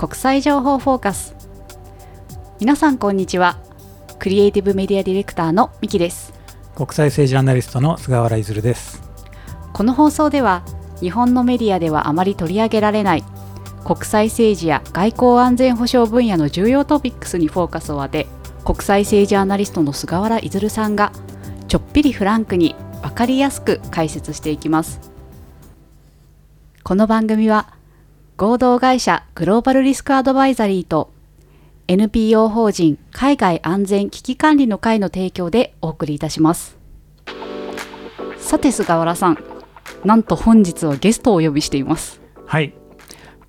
国際情報フォーカス。皆さんこんにちは。クリエイティブメディアディレクターのミキです。国際政治アナリストの菅原出です。この放送では日本のメディアではあまり取り上げられない国際政治や外交安全保障分野の重要トピックスにフォーカスを当て国際政治アナリストの菅原出さんがちょっぴりフランクに分かりやすく解説していきます。この番組は合同会社グローバルリスクアドバイザリーと NPO 法人海外安全危機管理の会の提供でお送りいたします。さて菅原さんなんと本日はゲストをお呼びしています。はい。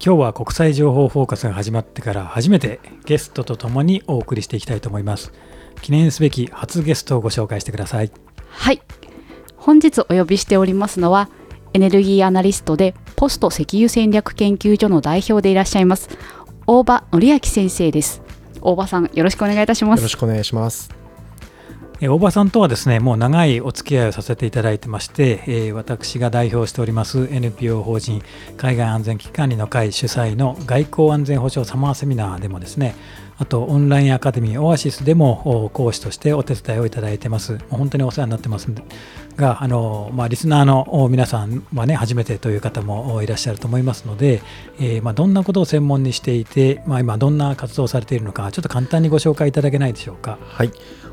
今日は国際情報フォーカスが始まってから初めてゲストとともにお送りしていきたいと思います。記念すべき初ゲストをご紹介してください。はい。本日お呼びしておりますのはエネルギーアナリストでポスト石油戦略研究所の代表でいらっしゃいます大場則明先生です。大場さんよろしくお願いいたします。よろしくお願いします。大場さんとはですねもう長いお付き合いをさせていただいてまして、えー、私が代表しております NPO 法人海外安全危機管理の会主催の外交安全保障サマーセミナーでもですねあとオンラインアカデミーオアシスでも講師としてお手伝いをいただいてます。本当にお世話になってますが、あのまあ、リスナーの皆さんはね、初めてという方もいらっしゃると思いますので、えー、まあ、どんなことを専門にしていて、まあ、今、どんな活動をされているのか、ちょっと簡単にご紹介いただけないでしょうか。はい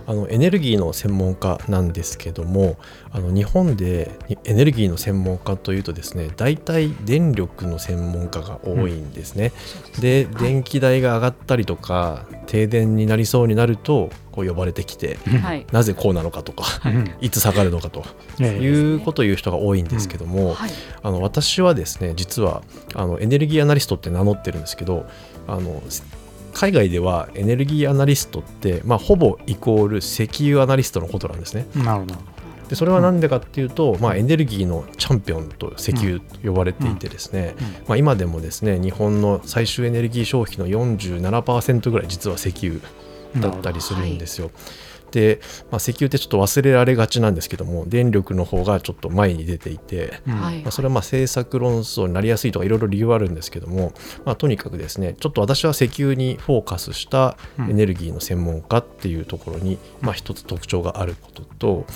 あのエネルギーの専門家なんですけどもあの日本でエネルギーの専門家というとですね大体電力の専門家が多いんですね。うん、で電気代が上がったりとか停電になりそうになるとこう呼ばれてきて、はい、なぜこうなのかとか、い。つ下がるのかということを言う人が多いんですけども、あの私はですね実はあのエネルギーアナリストって名乗ってるんですけどあの海外ではエネルギーアナリストって、まあ、ほぼイコール石油アナリストのことなんですね。なるほどでそれは何でかっていうと、うん、まあ、エネルギーのチャンピオンと石油と呼ばれていてですね、まあ、今でもですね日本の最終エネルギー消費の47%ぐらい実は石油だったりするんですよ。で、まあ、石油ってちょっと忘れられがちなんですけども電力の方がちょっと前に出ていて、うん、まあ、それはまあ政策論争になりやすいとかいろいろ理由はあるんですけども、まあ、とにかくですねちょっと私は石油にフォーカスしたエネルギーの専門家っていうところに、まあ、一つ特徴があることと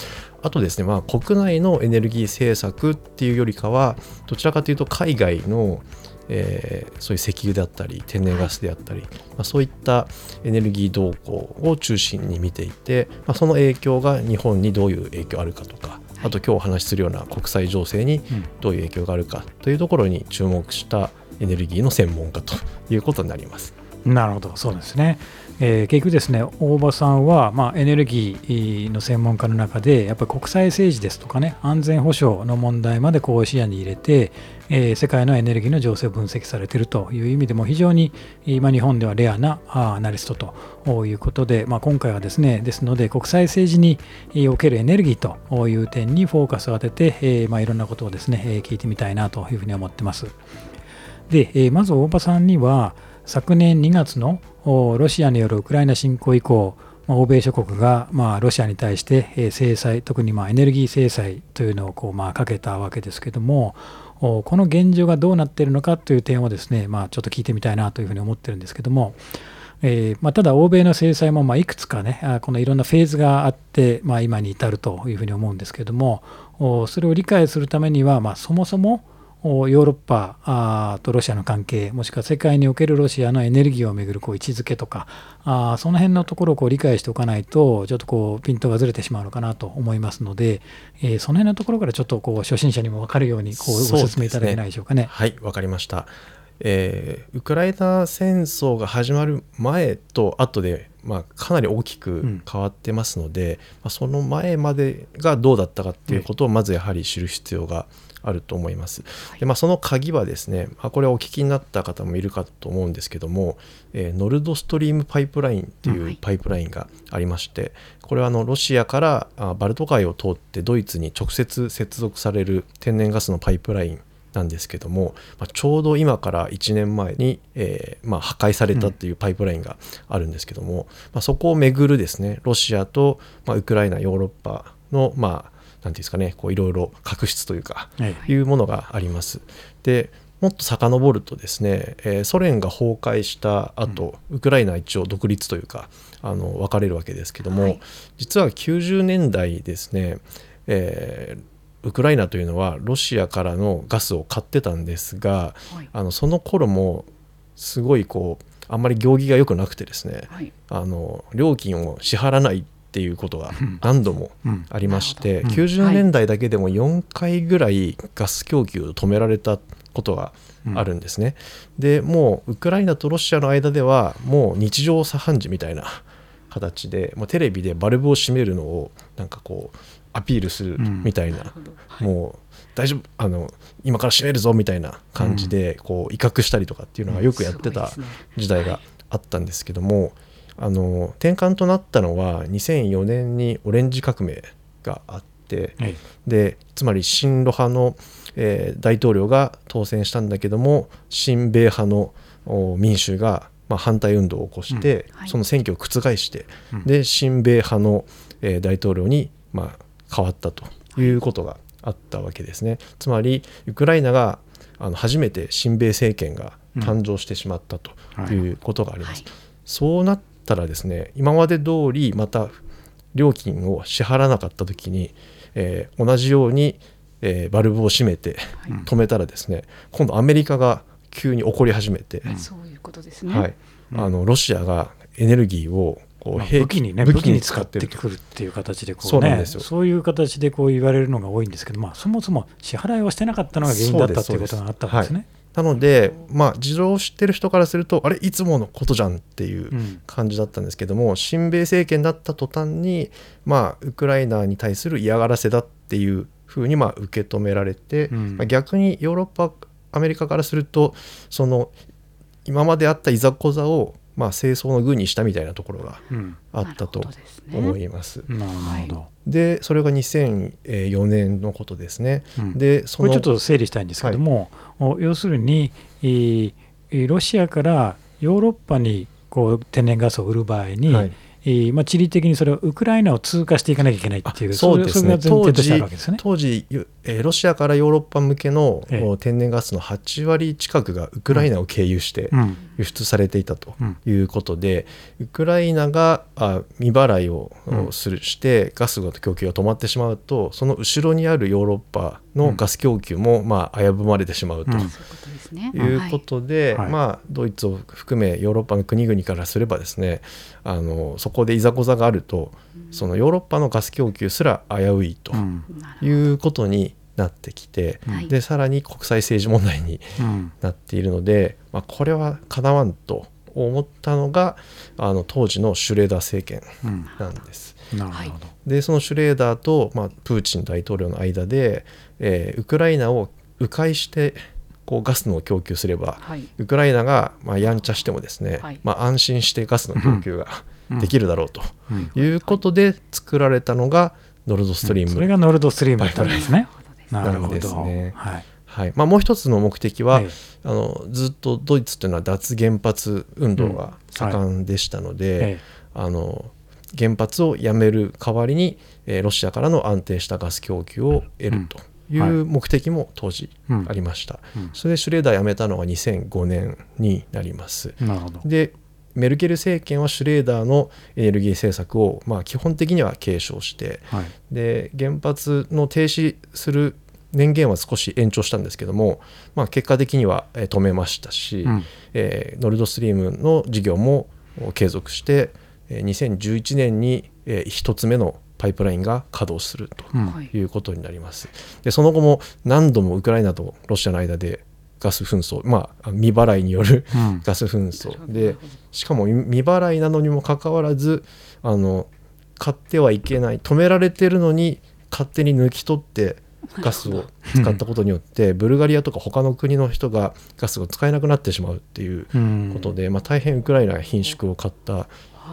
あとですね、まあ、国内のエネルギー政策っていうよりかはどちらかというと海外のえー、そういう石油であったり天然ガスであったり、まあ、そういったエネルギー動向を中心に見ていて、まあ、その影響が日本にどういう影響あるかとかあと今日お話しするような国際情勢にどういう影響があるかというところに注目したエネルギーの専門家ということになります。なるほど、そうですね。えー、結局ですね、大場さんは、まあ、エネルギーの専門家の中で、やっぱり国際政治ですとかね、安全保障の問題までこう視野に入れて、えー、世界のエネルギーの情勢を分析されているという意味でも非常に今日本ではレアなアナリストということで、まあ、今回はですねですので国際政治におけるエネルギーという点にフォーカスを当てて、えー、まあ、いろんなことをですね聞いてみたいなというふうに思ってます。で、まず大場さんには昨年2月のロシアによるウクライナ侵攻以降欧米諸国がまあロシアに対して制裁特にまあエネルギー制裁というのをこうまあかけたわけですけどもこの現状がどうなっているのかという点をですね、まあ、ちょっと聞いてみたいなというふうに思ってるんですけども、えー、まあ、ただ欧米の制裁もまいくつかねこのいろんなフェーズがあって、まあ、今に至るというふうに思うんですけどもそれを理解するためには、ま、そもそもヨーロッパとロシアの関係もしくは世界におけるロシアのエネルギーをめぐるこう位置づけとかあその辺のところをこう理解しておかないとちょっとこうピントがずれてしまうのかなと思いますので、えー、その辺のところからちょっとこう初心者にも分かるようにこうご説明いただけないでしょうかね。ねはい分かりました。えー、ウクライナ戦争が始まる前と後で、まあ、かなり大きく変わってますので、うん、まあ、その前までがどうだったかっていうことをまずやはり知る必要があると思います。でまあ、その鍵はですね、まあ、これはお聞きになった方もいるかと思うんですけども、えー、ノルドストリームパイプラインっていうパイプラインがありまして、これはあのロシアからバルト海を通ってドイツに直接接続される天然ガスのパイプラインなんですけども、まあ、ちょうど今から1年前に、えーまあ、破壊されたっていうパイプラインがあるんですけども、うん、まあ、そこをめぐるですねロシアと、まあ、ウクライナヨーロッパの、まあ、なんていうんですかねこういろいろ確執というか、いうものがあります。でもっと遡るとですね、えーソ連が崩壊した後、ウクライナは一応独立というかあの分かれるわけですけども、はい。実は90年代ですね、えーウクライナというのはロシアからのガスを買ってたんですがはい。あのその頃もすごいこうあんまり行儀が良くなくてですねはい。あの料金を支払わないっていうことがうん。何度もうん。ありまして、なるほど90年代だけでも4回ぐらいガス供給を止められたことがあるんですね。でもうウクライナとロシアの間ではもう日常茶飯事みたいな形でもうテレビでバルブを閉めるのをなんかこうアピールするみたいな、なるほど。もう大丈夫あの今から閉めるぞみたいな感じでこう威嚇したりとかっていうのがよくやってた時代があったんですけども、あの転換となったのは2004年にオレンジ革命があってえでつまり親ロ派の、えー大統領が当選したんだけども親米派のお民衆が、まあ、反対運動を起こして、うん。はい。その選挙を覆して、うん。で親米派の、えー大統領に、まあ、変わったとい。うことがあったわけですね。つまりウクライナがあの初めて親米政権が誕生してしまったとはい。いうことがあります。はい。そうなったらですね今まで通りまた料金を支払わなかった時に、えー同じように、えーバルブを閉めてはい。止めたらですね今度アメリカが急に怒り始めて、うん。そういうことですね。はい。うんあのロシアがエネルギーをこうまあ兵武器にね武器に使ってくるっていう形でこそううねなんですよ。そういう形でこう言われるのが多いんですけど、まあ、そもそも支払いをしてなかったのが原因だったということがあったわけですね。なのでまあ事情を知ってる人からするとあれいつものことじゃんっていううん。感じだったんですけども親米政権だった途端に、まあ、ウクライナに対する嫌がらせだっていうふうにまあ受け止められて、うん。まあ、逆にヨーロッパアメリカからするとその今まであったいざこざをまあ清掃の具にしたみたいなところがうん。あったとなるほどですね。思います。なるほど、でそれが2004年のことですね。うん。でそのこれちょっと整理したいんですけども、お要するに、ロシアからヨーロッパにこう天然ガスを売る場合に、はいえーまあ、地理的にそれはウクライナを通過していかなきゃいけないっていうあそうですね。それそれが前提としてあるわけですね。当時、ゆえーロシアからヨーロッパ向けのええ。お天然ガスの8割近くがウクライナを経由してうん。輸出されていたとうん。いうことで、ウクライナがあ未払いをするしてガスの供給が止まってしまうとその後ろにあるヨーロッパのガス供給もまあ危ぶまれてしまうと。うんですね。いうことで、はい。まあ、ドイツを含めヨーロッパの国々からすればですねあのそこでいざこざがあるとそのヨーロッパのガス供給すら危ういということになってきて、はいでさらに国際政治問題にうん。なっているので、まあ、これはかなわんと思ったのがあの当時のシュレーダー政権うん。なんです。なるほど、でそのシュレーダーと、まあ、プーチン大統領の間で、えーウクライナを迂回してこうガスの供給すればはい。ウクライナが、まあ、やんちゃしてもですね、はい。まあ、安心してガスの供給がうん。できるだろうとうん。いうことで作られたのがノルドストリーム、それがノルドストリームだったわけですね。なるほどです。なるほど。なんですね。はい。はい。まあ、もう一つの目的は、はいあのずっとドイツというのは脱原発運動が盛んでしたので、えあの原発をやめる代わりに、えーロシアからの安定したガス供給を得ると。いうんはう目的も当時ありました、うん。それでシュレーダー辞めたのが2005年になります。でメルケル政権はシュレーダーのエネルギー政策を、まあ、基本的には継承してはい。で原発の停止する年限は少し延長したんですけども、まあ、結果的にはえー止めましたし、うん。えーノルドストリームの事業もお継続してえー2011年にえー一つ目のパイプラインが稼働するとい。いうことになります。でその後も何度もウクライナとロシアの間でガス紛争、まあ、未払いによるうん。ガス紛争。でしかも未払いなのにもかかわらずあの買ってはいけない止められてるのに勝手に抜き取ってガスを使ったことによってブルガリアとか他の国の人がガスを使えなくなってしまうっていううん。ことで、まあ、大変ウクライナが貧縮を買ったはい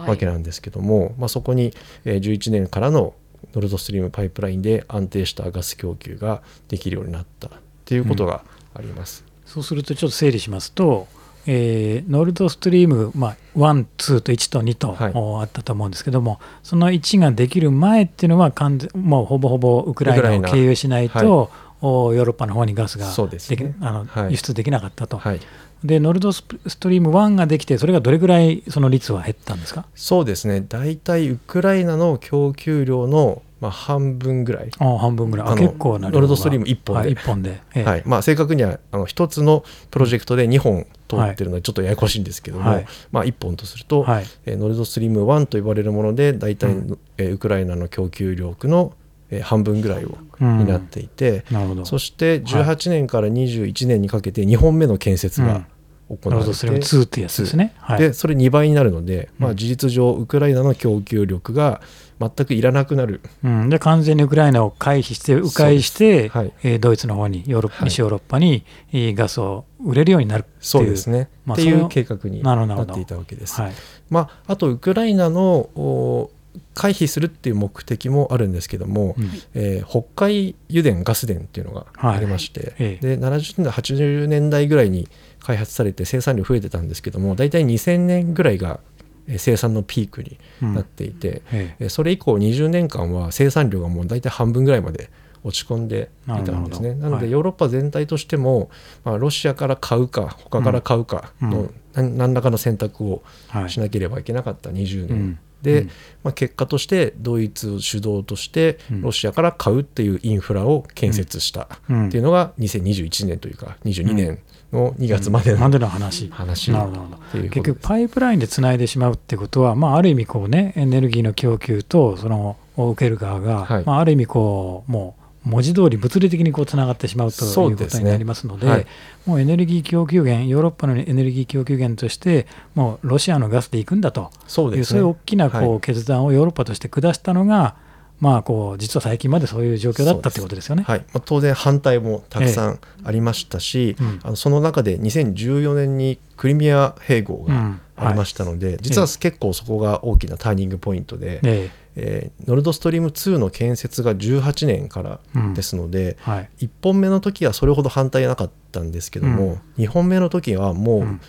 わけなんですけども、まあ、そこにえー11年からのノルドストリームパイプラインで安定したガス供給ができるようになったっていうことがあります。そうするとちょっと整理しますと、えーノルドストリーム、まあ、1、2と1と2と、はい。おあったと思うんですけどもその1ができる前っていうのは完全もうほぼほぼウクライナを経由しないと、おヨーロッパの方にガスがですね。あのはい。輸出できなかったと、はい、でノルドストリーム1ができてそれがどれぐらいその率は減ったんですか？そうですね。大体ウクライナの供給量の、まあ、半分ぐらい、あ半分ぐらい。あ結構なノルドストリーム一本で。はい、一本で、ええ。はい。まあ、正確にはあの1つのプロジェクトで2本通ってるのでちょっとややこしいんですけども、はい。まあ、1本とすると、はい。えーノルドストリーム1と呼ばれるもので大体、うん。えーウクライナの供給力の、えー半分ぐらいをうんになっていて、なるほど。そして18年から21年にかけて2本目の建設が行ノわれて、ルドストリーム2ってやつですね、はい、でそれ2倍になるので、まあ、うん。事実上ウクライナの供給力が全くいらなくなる、うん、で完全にウクライナを回避して迂回して、はい。えードイツの方にヨーロッパ、はい。西ヨーロッパに、えーガスを売れるようになるっていうそうですね、っていう計画になっていたわけです。はい。まあ、あとウクライナのお回避するっていう目的もあるんですけども、うん。えー北海油田ガス田っていうのがありまして、ええ。で70年代80年代ぐらいに開発されて生産量増えてたんですけども大体2000年ぐらいがえー生産のピークにうん。なっていて、ええ。ーそれ以降20年間は生産量がもう大体半分ぐらいまで落ち込んでいたんですね。なのでヨーロッパ全体としても、まあ、ロシアから買うか他から買うかの、うん。何何らかの選択をしなければいけなかった20年、うんで、うん。まあ、結果としてドイツを主導としてうん。ロシアから買うっていうインフラを建設したうん。っていうのが2021年というか22年の2月までまのでの話。話。なるほど。結。局パイプラインでつないでしまうってことは、まあ、ある意味こうねエネルギーの供給とその受ける側が、はい。まあ、ある意味こうもう文字通り物理的にこうつながってしまうということになりますのではい。もうエネルギー供給源ヨーロッパのエネルギー供給源としてもうロシアのガスで行くんだと。そういうそういう大きなこう、はい。決断をヨーロッパとして下したのが、まあ、こう実は最近までそういう状況だったってことですよね。はい。まあ、当然反対もたくさんありましたし、うん。あのその中で2014年にクリミア併合がうん。ありましたので、実は結構そこが大きなターニングポイントで、ええーノルドストリーム2の建設が18年からですので、えはい。1本目の時はそれほど反対なかったんですけども、2本目の時はもう、うん。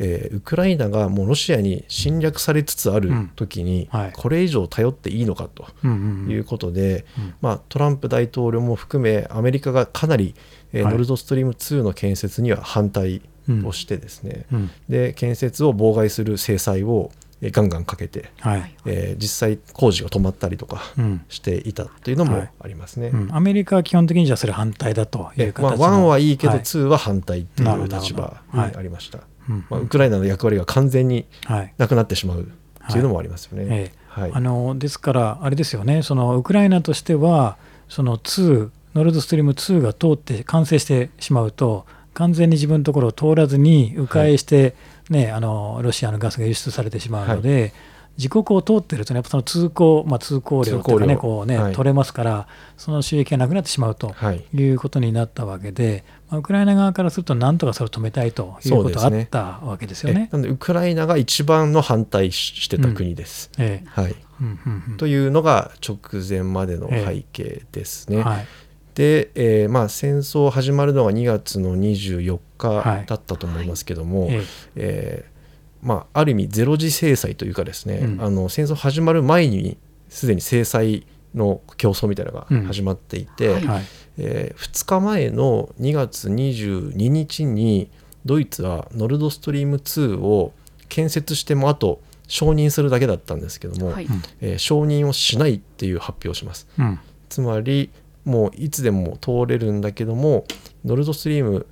えーウクライナがもうロシアに侵略されつつある時に、うんはい。これ以上頼っていいのかとうんうんうん。いうことで、うん。まあ、トランプ大統領も含めアメリカがかなり、えーはい。ノルドストリーム2の建設には反対をしてですね、うん。で建設を妨害する制裁を、えーガンガンかけて、はい。えー実際工事が止まったりとかうん。していたというのもはい。ありますね。うん。アメリカは基本的にじゃあそれ反対だという形の、1はいいけどはい。2は反対っていう立場にありました、うん。まあ、ウクライナの役割が完全にはい。なくなってしまうっていうのもありますよね。ええはい。あのですから、あれですよね、そのウクライナとしては、その2、ノルドストリーム2が通って完成してしまうと、完全に自分のところを通らずに、迂回して、ねあの、ロシアのガスが輸出されてしまうので、自国を通ってるとね、やっぱその通行、まあ、通行量というかね、こうね、はい。取れますから、その収益がなくなってしまうとはいいうことになったわけで、まあ、ウクライナ側からすると、なんとかそれを止めたいということがあったわけですよね。えなのでウクライナが一番の反対ししてた国です。ええ。はい、うんうんうん。というのが直前までの背景ですね。はいで、えーまあ、戦争始まるのが2月の24はい。日だったと思いますけども、ええ。えーまあ、ある意味ゼロ次制裁というかですね、うん。あの戦争始まる前にすでに制裁の競争みたいなのが始まっていて、はい。え2日前の2月22日にドイツはノルドストリーム2を建設してもあと承認するだけだったんですけども、はい。えー承認をしないっていう発表をします。うん。つまりもういつでも通れるんだけどもノルドストリーム、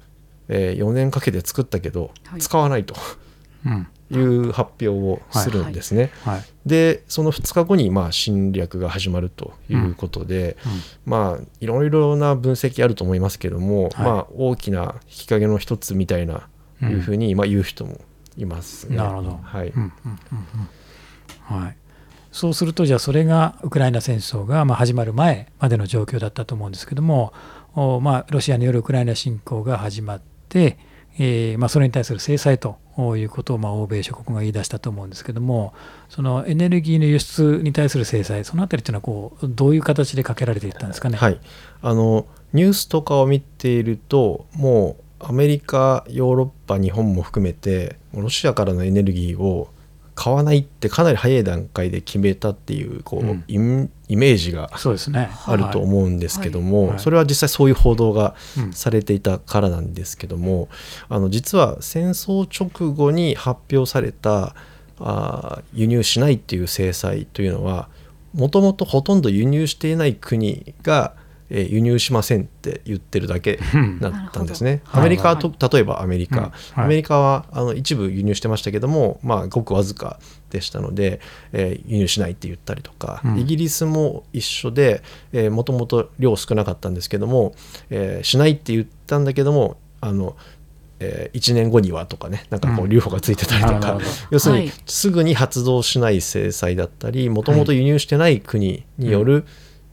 え4年かけて作ったけど、はい。使わないと。うん。いう発表をするんですね。はい。でその2日後にまあ侵略が始まるということで、まあいろいろな分析あると思いますけども、はい。まあ大きな引き金の一つみたいなうん。いうふうにまあ言う人もいますね。なるほど。はい。うんうんうんうん。はい、そうするとじゃあそれがウクライナ戦争がまあ始まる前までの状況だったと思うんですけどもおまあロシアによるウクライナ侵攻が始まって、えーまあ、それに対する制裁ということをまあ欧米諸国が言い出したと思うんですけどもそのエネルギーの輸出に対する制裁そのあたりっていうのはこうどういう形でかけられていったんですかね？はい、あのニュースとかを見ているともうアメリカヨーロッパ日本も含めてロシアからのエネルギーを買わないってかなり早い段階で決めたっていうこう、うん。イメージが。あると思うんですけども、はい。それは実際そういう報道がうん。されていたからなんですけどもあの実は戦争直後に発表されたあー輸入しないっていう制裁というのはもともとほとんど輸入していない国が、えー輸入しませんって言ってるだけうん。だったんですね。アメリカはと例えばアメリカ、アメリカはあの一部輸入してましたけども、まあ、ごくわずかでしたので、えー輸入しないって言ったりとか、うん。イギリスも一緒でもともと量少なかったんですけども、えーしないって言ったんだけどもあの、え1年後にはとかねなんかこううん。留保がついてたりとか、なるほど。要するにはい。すぐに発動しない制裁だったりもともと輸入してない国による、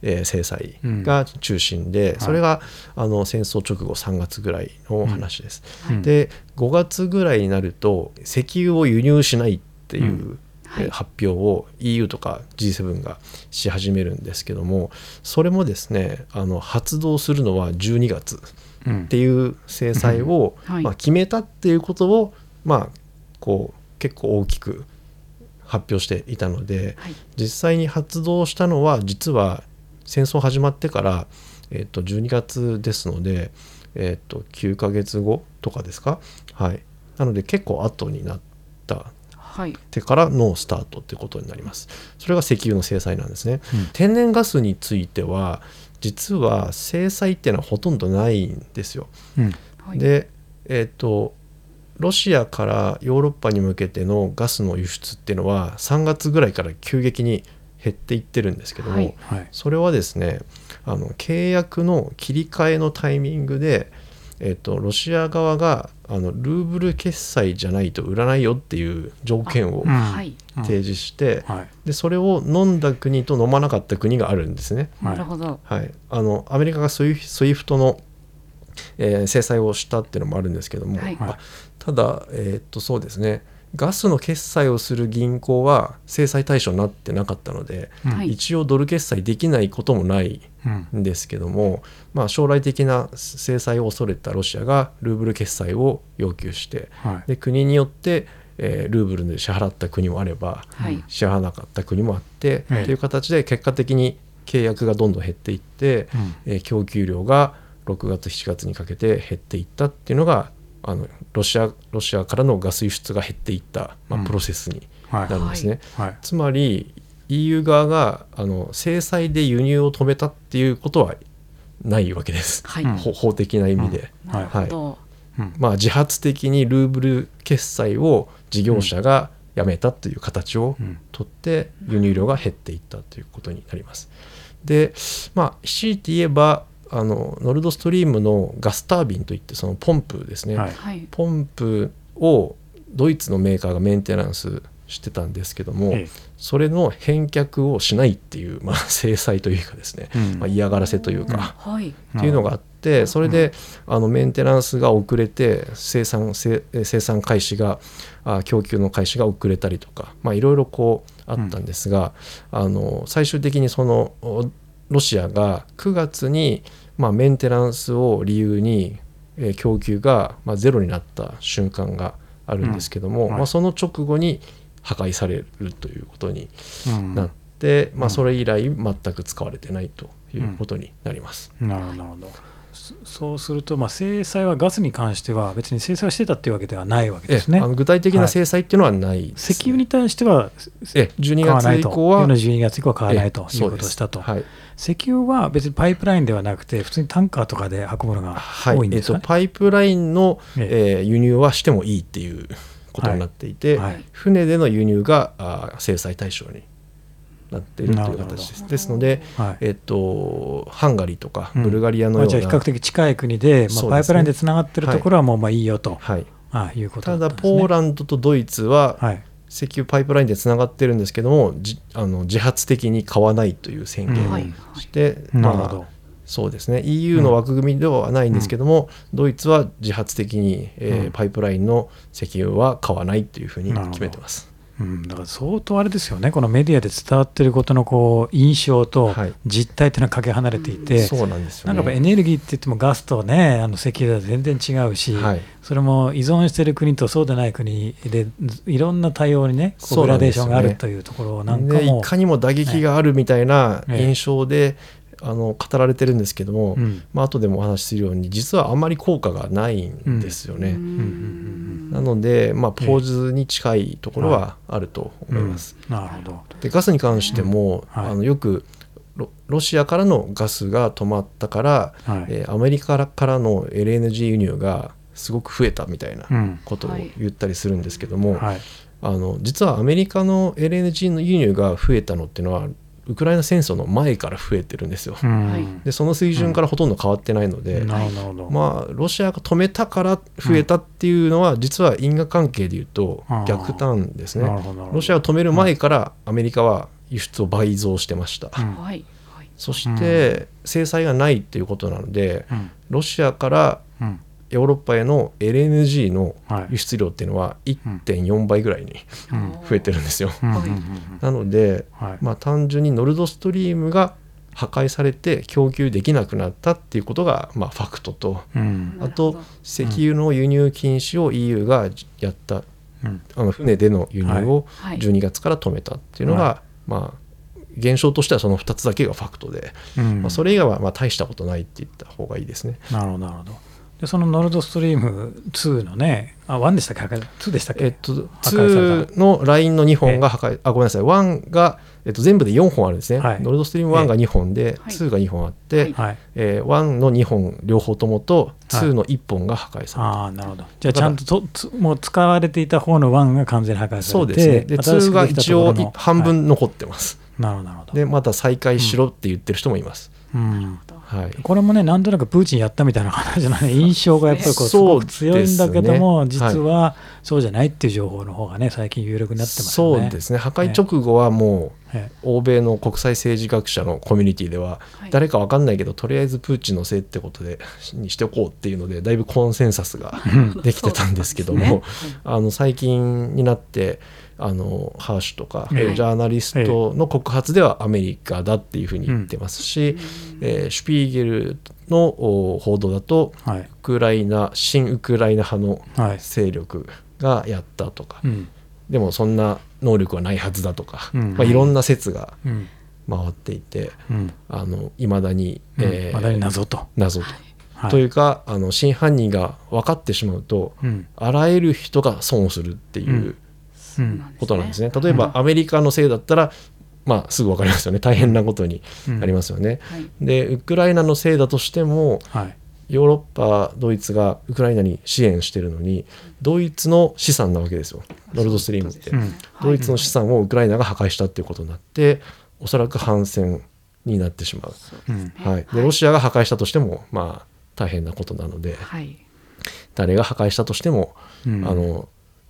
えー制裁が中心で、それがあの戦争直後3月ぐらいの話です。うん。で5月ぐらいになると石油を輸入しないっていう、うん。はい。えー発表を EU とか G7 がし始めるんですけどもそれもですねあの発動するのは12月うん。っていう制裁を、まあ、決めたっていうことを、まあ、こう結構大きく発表していたのではい。実際に発動したのは実は戦争始まってから、えっと12月ですので、えっと9ヶ月後とかですか？はい。なので結構後になったはい。てからのスタートってことになります。それが石油の制裁なんですね、うん。天然ガスについては実は制裁っていうのはほとんどないんですよ。うん。はい。でえっ、とロシアからヨーロッパに向けてのガスの輸出っていうのは3月ぐらいから急激に減っていってるんですけども、はい。はい。それはですねあの契約の切り替えのタイミングで、えっとロシア側があのルーブル決済じゃないと売らないよっていう条件を提示して、はい。でそれを飲んだ国と飲まなかった国があるんですね。はい。なるほど。はい、あのアメリカがスイフスイフトの、えー制裁をしたっていうのもあるんですけども、はい。あただ、えーっとそうですねガスの決済をする銀行は制裁対象になってなかったので、うん。はい。一応ドル決済できないこともないうんんですけども、まあ、将来的な制裁を恐れたロシアがルーブル決済を要求してはい。で国によって、えールーブルで支払った国もあればはい。支払わなかった国もあって、ええ。という形で結果的に契約がどんどん減っていって、うん。えー供給量が6月7月にかけて減っていったっていうのがあのロシアロシアからのガス輸出が減っていった、まあうん。プロセスにはい。なるんですね。はい。つまり EU 側があの制裁で輸入を止めたっていうことはないわけです、はい。法的な意味で。なるほどうん。まあ、自発的にルーブル決済を事業者がやめたという形をうん。取って輸入量が減っていったということになります。でまあ強いて言えばあのノルドストリームのガスタービンといってそのポンプですね、はい。はい。ポンプをドイツのメーカーがメンテナンスしてたんですけども、えそれの返却をしないっていう、まあ、制裁というかですね、えうん。まあ、嫌がらせというか、はい。っていうのがあってそれであのメンテナンスが遅れて生産生生産開始があ供給の開始が遅れたりとかまあいろいろこうあったんですが、あの最終的にそのおロシアが9月に、まあ、メンテナンスを理由に、えー供給が、まあ、ゼロになった瞬間があるんですけども、うんはいまあ、その直後に破壊されるということにうん。なって、まあ、うん。それ以来全く使われてないということになります。なるほどそそうすると、まあ、制裁はガスに関しては別に制裁をしてたっていうわけではないわけですね。具体的な制裁っていうのはないですね、石油に対してはええ12買わないと月以降は世の12月以降は買わないとええいうことをしたと、そうです石油は別にパイプラインではなくて普通にタンカーとかで運ぶのが多いんですかね、パイプラインの、ええ。ー輸入はしてもいいっていうことになっていて、はい。はい。船での輸入があー制裁対象になっているという形です。ですので、はい。えっと、ハンガリーとかうん。ブルガリアのまあ、ような、じゃあ比較的近い国で、まあ、パイプラインでつながってるところはもうまあいいよと、はい、あいうことただだったんですね。ポーランドとドイツははい。石油パイプラインでつながってるんですけどもじあの自発的に買わないという宣言をはい。して、なるほど、まあそうですね。EU の枠組みではないんですけども、ドイツは自発的に、えーうん。パイプラインの石油は買わないというふうに決めてます。うん、だから相当あれですよね、このメディアで伝わってることのこう印象とはい。実態っていうのはかけ離れていて、そうなんですよね。なんかやっぱエネルギーって言ってもガスとね、あの石油では全然違うし、はい。それも依存している国とそうでない国でいろんな対応にね、ううグラデーションがあるというところなんかでいも、かにも打撃があるみたいなええ印象で、あの語られてるんですけども、うん。まあ後でもお話しするように実はあんまり効果がないんですよね。うん。なので、まあ、ポーズに近いところはあると思います。うん。なるほど。でガスに関しても、うん。はい。あのよくロロシアからのガスが止まったから、はい。えーアメリカからの LNG 輸入がすごく増えたみたいなうん。ことを言ったりするんですけども、はい。あの実はアメリカの LNG の輸入が増えたのっていうのはウクライナ戦争の前から増えてるんですよ。うん。はい。でその水準からほとんど変わってないので、なるほど。まあ、ロシアが止めたから増えたっていうのは、実は因果関係でいうと逆端ですね。ロシアを止める前からアメリカは輸出を倍増してました。うん。はいはい。そして制裁がないっていうことなので、うん。ロシアからうんヨーロッパへの LNG のはい。輸出量っていうのは1.4倍ぐらいにうん。増えてるんですよ。なので、はい。まあ、単純にノルドストリームが破壊されて供給できなくなったっていうことが、まあ、ファクトと。うん。あと石油の輸入禁止を EU がやったうん。あの船での輸入をはい。12月から止めたっていうのが、はまあ現象としてはその2つだけがファクトで、うん。まあ、それ以外はまあ大したことないって言った方がいいですね。なるほどなるほど。でそのノルドストリーム2のね、あ1でしたっけ、2でしたっけ？えっと、破壊された。2のラインの2本が破壊、あごめんなさい。1が、えっと、全部で4本あるんですね、はい。ノルドストリーム1が2本で、はい。2が2本あって、はい。はい。えー1の2本両方ともとはい。2の1本が破壊された、ああ、なるほど。じゃあ、ちゃんととつもう使われていた方の1が完全に破壊されて、そうですね。で2が一応半分残ってます、はいなるほど、なるほど。でまた再開しろって言ってる人もいます、うんはい、これもね、なんとなくプーチンやったみたいな話じゃない、印象がやっぱりこうすごく強いんだけども、ね実はそうじゃないっていう情報の方がね、最近有力になってますよね。そうですね。破壊直後はもうえ欧米の国際政治学者のコミュニティでははい。誰かわかんないけどとりあえずプーチンのせいってことで にしておこうっていうのでだいぶコンセンサスが できてたんですけども、あの最近になってあのハーシュとか、ええ。ジャーナリストの告発ではアメリカだっていうふうに言ってますし、えーシュピーゲルのお報道だとはい。ウクライナ新ウクライナ派のはい。勢力がやったとか、うん。でもそんな能力はないはずだとか、うん。まあ、いろんな説がうん。回っていてうん。あの未だに、うん。えーまだに謎と。謎と。はい。というかあの真犯人が分かってしまうとうん。あらゆる人が損をするっていうことなんですね。例えばアメリカのせいだったら、まあ、すぐ分かりますよね。大変なことになりますよね。はい。でウクライナのせいだとしてもはい。ヨーロッパドイツがウクライナに支援してるのにドイツの資産なわけですよ。ノルドストリームって。うん。ドイツの資産をウクライナが破壊したっていうことになっておそらく反戦になってしまう。うんはい、でロシアが破壊したとしてもまあ大変なことなのではい。誰が破壊したとしても、うん。あの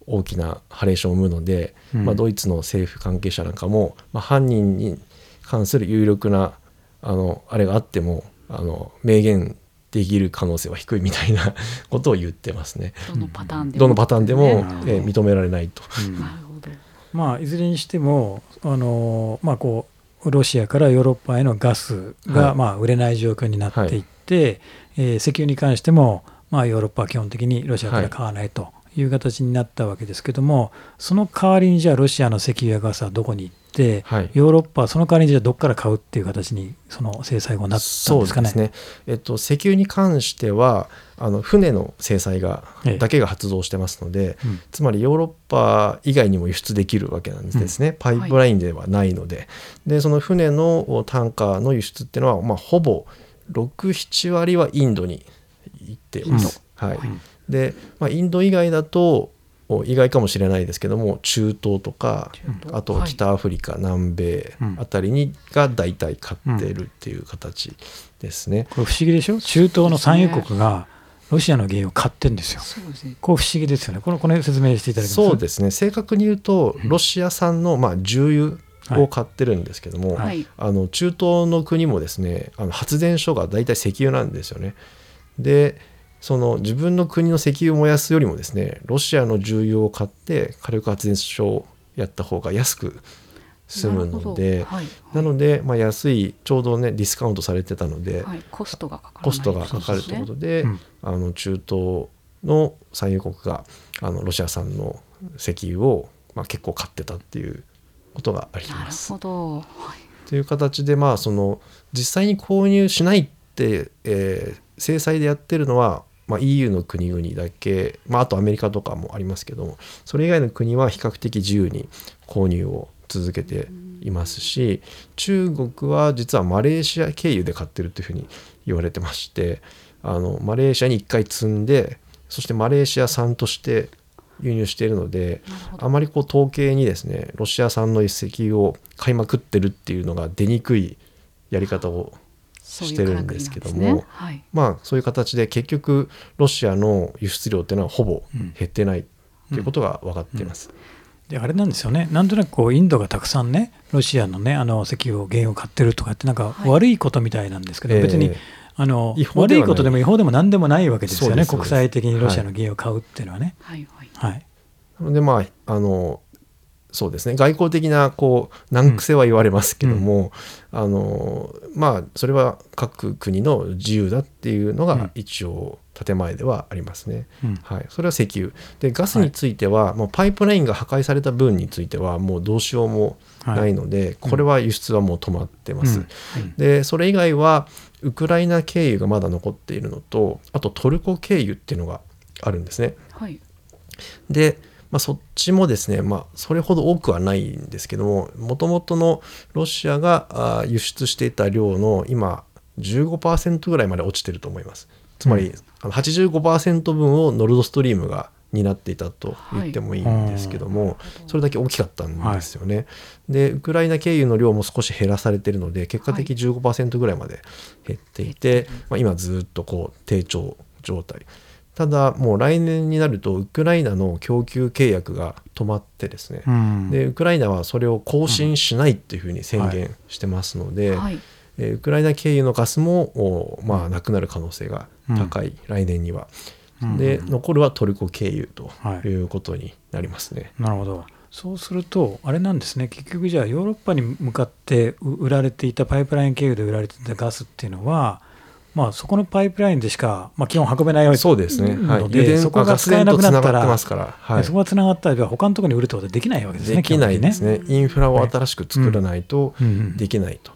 大きなハレーションを生むので、うん。まあ、ドイツの政府関係者なんかも、まあ、犯人に関する有力なあのあれがあってもあの明言できる可能性は低いみたいな ことを言ってますね。どのパターンでも。どのパターンでも、ね。なるほどえー認められないと。うん。なるほど。まあいずれにしてもあのまあこうロシアからヨーロッパへのガスが、はい。まあ売れない状況になっていって、えー石油に関してもまあヨーロッパは基本的にロシアから買わないと。いう形になったわけですけども、その代わりにじゃあロシアの石油やガスはどこに行って、はい。ヨーロッパはその代わりにじゃあどこから買うっていう形にその制裁後なったんそうですかね。ですね、えっと、石油に関してはあの船の制裁がええ。だけが発動してますので、うん。つまりヨーロッパ以外にも輸出できるわけなんですね、パイプラインではないので,、でその船のタンカーの輸出っていうのは、まあ、ほぼ67割はインドに行っています。はい。んでまあ、インド以外だとお意外かもしれないですけども中東とか東あとはい。北アフリカ、南米うん。あたりにが大体買ってるっていう形ですね。これ不思議でしょ？中東の産油国がロシアの原油を買ってるんですよ。そうですね。こう不思議ですよね。このこの説明していただけます？そうですね。正確に言うとロシア産のまあ重油を買ってるんですけども、はい。はい。あの中東の国もですねあの発電所が大体石油なんですよね。でその自分の国の石油を燃やすよりもですねロシアの重油を買って火力発電所をやった方が安く済むのではい。なので、まあ、安いちょうどねディスカウントされてたので、はい、コストがかからないコストがかかるということで、うん。あの中東の産油国があのロシア産の石油を、まあ、結構買ってたっていうことがありなるます。ほど、はい。という形でまあその実際に購入しないって、えー制裁でやってるのは、まあ、EU の国々だけ、まあ、あとアメリカとかもありますけどもそれ以外の国は比較的自由に購入を続けていますし中国は実はマレーシア経由で買ってるというふうに言われてましてあのマレーシアに1回積んでそしてマレーシア産として輸入しているのであまりこう統計にですねロシア産の石油を買いまくってるっていうのが出にくいやり方をしてるんですけどもまあそういう形で結局ロシアの輸出量っていうのはほぼ減ってないっていうことが分かっています。であれなんですよね、なんとなくこうインドがたくさんね、ロシアの,、ね、あの石油を原油を買ってるとかって、なんかはい。悪いことみたいなんですけど、ええ。別にあの違法ではない。悪いことでも違法でもなんでもないわけですよね、国際的にロシアの原油を買うっていうのはね。はいはい。はい。なのでまああのそうですね。外交的なこう難癖は言われますけども、あのまあそれは各国の自由だっていうのがうん。一応建前ではありますね。うん。はい、それは石油。でガスについては、もうパイプラインが破壊された分についてはもうどうしようもないので、これは輸出はもう止まってます。うん。うん。でそれ以外はウクライナ経由がまだ残っているのとあとトルコ経由っていうのがあるんですね。はい。で、まあ、そっちもですね、まあ、それほど多くはないんですけどももともとのロシアが輸出していた量の今15%ぐらいまで落ちてると思います。つまり、あの85%分をノルドストリームが担っていたと言ってもいいんですけども、それだけ大きかったんですよね。でウクライナ経由の量も少し減らされているので結果的に15%ぐらいまで減っていて、まあ、今ずっとこう低調状態ただもう来年になるとウクライナの供給契約が止まってですね、うんでウクライナはそれを更新しないっていうふうに宣言してますので、はいえーウクライナ経由のガスも、おまあ、なくなる可能性が高い、来年には。うんで残るはトルコ経由とはいいうことになりますね。なるほど。そうすると、あれなんですね、結局じゃあ、ヨーロッパに向かってう売られていたパイプライン経由で売られていたガスっていうのは、まあ、そこのパイプラインでしか、まあ、基本運べないわけそうですね、はい、のでそこが使えなくなったらはい。そこがつながったら、他のところに売るってことはできないわけですね、できないですね。基本的にインフラを新しく作らないとできないと。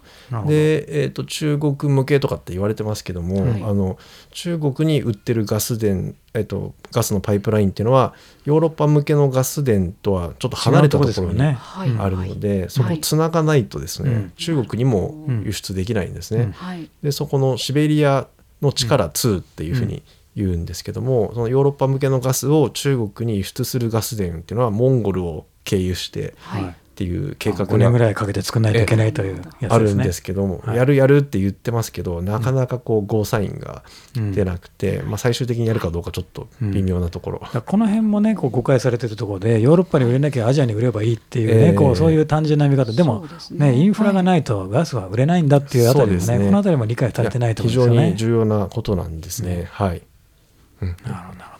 で、えー、と中国向けとかって言われてますけども、はい。あの中国に売ってるガス田、えー、とガスのパイプラインっていうのはヨーロッパ向けのガス田とはちょっと離れたところにあるので、そはい。こつながないとですね、うん中国にも輸出できないんですね。うん。はい。でそこのシベリアの力2っていうふうに言うんですけども、そのヨーロッパ向けのガスを中国に輸出するガス田っていうのはモンゴルを経由してはいはいっていう計画5年ぐがらいかけて作らないといけないというやつあるんですね。ですけども、はい。やるやるって言ってますけどなかなかこうゴーサインがうん出なくて、まあ、最終的にやるかどうかちょっと微妙なところ、だからこの辺もねこう誤解されてるところでヨーロッパに売れなきゃアジアに売ればいいっていうね、ええ。こうそういう単純な見方。でもね。ねインフラがないとガスは売れないんだっていうあたりもねね。このあたりも理解されてないと思非うんですよね。常に重要なことなんですね、はい、うん。なるほどなるほ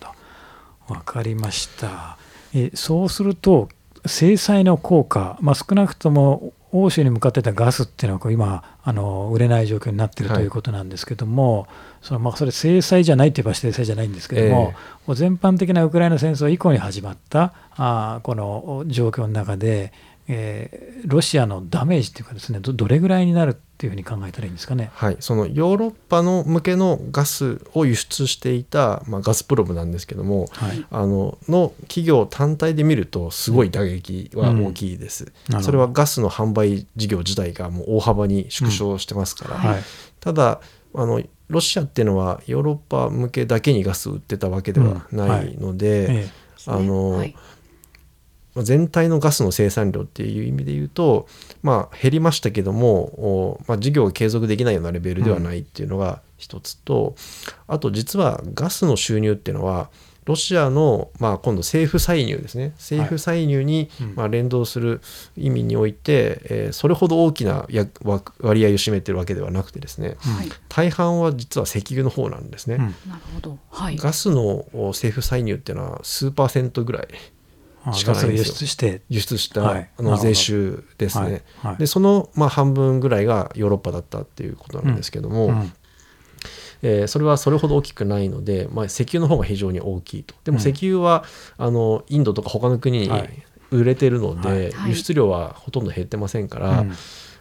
ど。わかりました。えそうすると制裁の効果、まあ、少なくとも欧州に向かってたガスっていうのはこう今あの売れない状況になっているはい。ということなんですけども、そのまあそれ制裁じゃないといえば制裁じゃないんですけども、え。こう全般的なウクライナ戦争以降に始まったあーこの状況の中で、えーロシアのダメージっていうかですねどどれぐらいになるっていうふうに考えたらいいんですかね？はい、そのヨーロッパの向けのガスを輸出していた、まあ、ガスプロムなんですけどもはい。あのの企業単体で見るとすごい打撃は大きいです、なるほど。それはガスの販売事業自体がもう大幅に縮小してますから、はい。ただあのロシアっていうのはヨーロッパ向けだけにガスを売ってたわけではないので、えあのはい。まあ全体のガスの生産量っていう意味で言うと、まあ、減りましたけども、おまあ、事業が継続できないようなレベルではないっていうのが一つと、あと実はガスの収入っていうのはロシアの、まあ、今度政府歳入ですね。政府歳入に、うん。まあ、連動する意味において、えーそれほど大きなやわ割合を占めてるわけではなくてですねはい。大半は実は石油の方なんですね。うん。なるほど。はい。ガスのお政府歳入っていうのは数パーセントぐらいあしかないんですよ。ガスを輸出して、輸出した、あの税収ですね。でその、まあ、半分ぐらいがヨーロッパだったっていうことなんですけども、うん。えーそれはそれほど大きくないので、まあ、石油の方が非常に大きいと。でもうん。石油は、あのインドとか他の国にはい。売れてるので、輸出量はほとんど減ってませんから、うん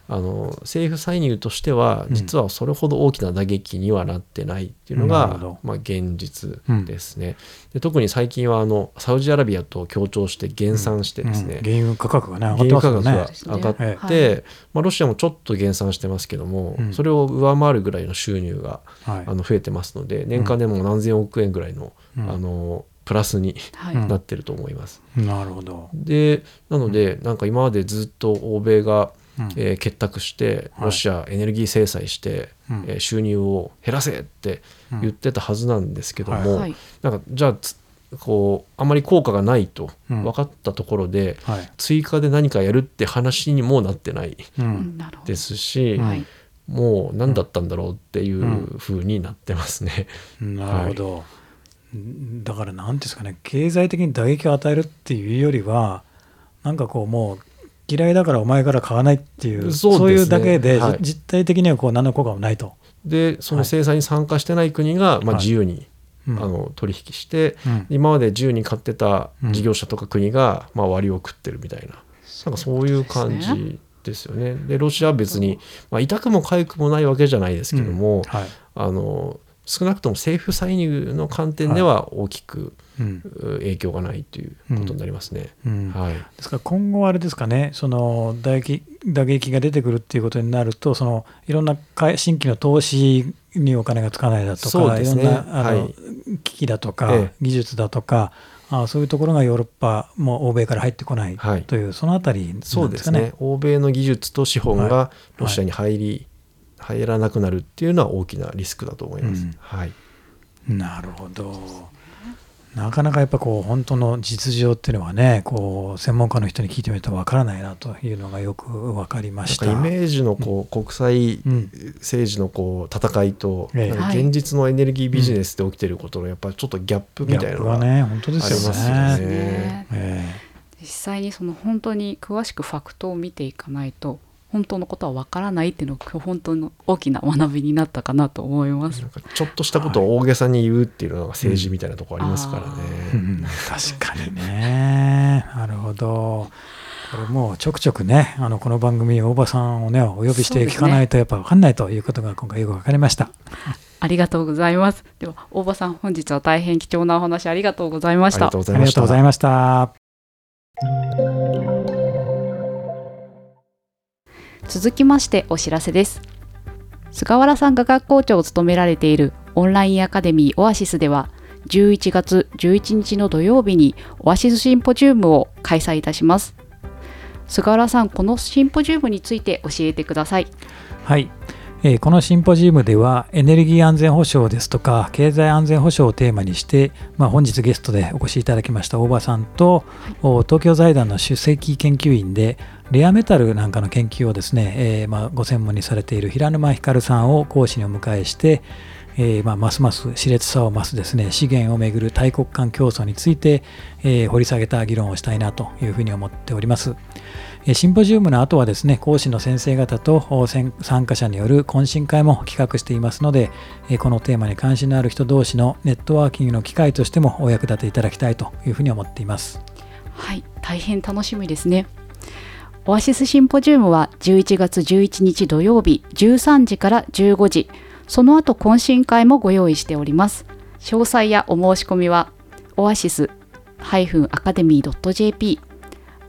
あの政府歳入としてはうん。実はそれほど大きな打撃にはなってないっていうのがなるほど、まあ、現実ですね、で特に最近はあのサウジアラビアと協調して減産してですね、うん原油価格がね上がっ原てますよね。油価格が。上がって、はいまあ、ロシアもちょっと減産してますけども、うん。それを上回るぐらいの収入がはい。あの増えてますので年間でも何千億円ぐらいの,、うん。あのプラスになってると思います。なるほど。でなのでなんか今までずっと欧米が、うんえー結託してはい。ロシアエネルギー制裁して、うん。えー収入を減らせって言ってたはずなんですけども、はい。なんかじゃあつこうあまり効果がないとうん。分かったところで、はい。追加で何かやるって話にもなってないですし、もう何だったんだろうっていう風になってますね。なるほど。だから何ですかね経済的に打撃を与えるっていうよりはなんかこうもう嫌いだからお前から買わないっていうそうね。いうだけで、はい。じ実態的にはこう何の効果もないと。でその制裁に参加してない国が、まあ、はい。自由に、うん。あの取引して、うん。今まで自由に買ってた事業者とか国が、まあ、割を食ってるみたいな。なんかそういう感じですよね。でロシアは別に、まあ、痛くも痒くもないわけじゃないですけども、うん。はい。あの少なくとも政府歳入の観点では大きく、影響がないということになりますね。ですから今後はあれですかね、その打撃打撃が出てくるっていうことになると、そのいろんなか新規の投資にお金がつかないだとか、ね。いろんなあの、はい。機器だとか、ええ。技術だとかあ、そういうところがヨーロッパも欧米から入ってこないはい。という、そのあたりなんですかね。そうですね。欧米の技術と資本はがロシアに入り、入らなくなるっていうのは大きなリスクだと思います。うんはいなるほど。なかなかやっぱこう本当の実情っていうのはね、こう専門家の人に聞いてみるとわからないなというのがよく分かりました。イメージのこう国際うん政治のこう戦いと、ええなんか現実のエネルギービジネスで起きてることのやっぱりちょっとギャップみたいなのがップがね、本当ですよね。ありますよねねえ実際にその本当に詳しくファクトを見ていかないと本当のことはわからないっていうのが本当の大きな学びになったかなと思いますなん。かちょっとしたことを大げさに言うっていうのが政治みたいなところありますからね。えうん確かにね。なるほど。これもうちょくちょくね、あのこの番組に大場さんをね、お呼びして聞かないとやっぱ分かんないということが今回よく分かりました。ありがとうございます。では大場さん本日は大変貴重なお話ありがとうございましたありがとう。ござありがいました。続きましてお知らせです。菅原さんが学校長を務められているオンラインアカデミーオアシスでは11月11日の土曜日にオアシスシンポジウムを開催いたします。菅原さんこのシンポジウムについて教えてください。はい、えーこのシンポジウムではエネルギー安全保障ですとか経済安全保障をテーマにして、まあ、本日ゲストでお越しいただきました大場さんと、お東京財団の首席研究員でレアメタルなんかの研究をですね、えーまあ、ご専門にされている平沼光さんを講師にお迎えして、えーまあ、ますます熾烈さを増すですね資源をめぐる大国間競争について、えー掘り下げた議論をしたいなというふうに思っております。シンポジウムの後はですね講師の先生方と参加者による懇親会も企画していますので、このテーマに関心のある人同士のネットワーキングの機会としてもお役立ていただきたいというふうに思っています。はい大変楽しみですねオアシスシンポジウムは11月11日土曜日13時から15時その後懇親会もご用意しております。詳細やお申し込みはオアシスアカデミー .jp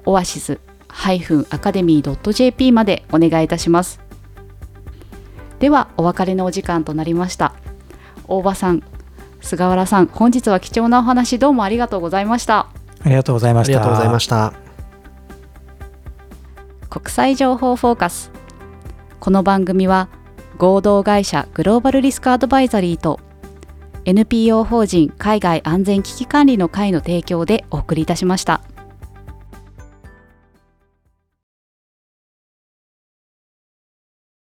オアシスアカデミー .jp までお願いいたします。ではお別れのお時間となりました。大場さん菅原さん本日は貴重なお話どうもありがとうございました。ありがとうございました。ありがとうございました。国際情報フォーカス。この番組は合同会社グローバルリスクアドバイザリーと NPO 法人海外安全危機管理の会の提供でお送りいたしました。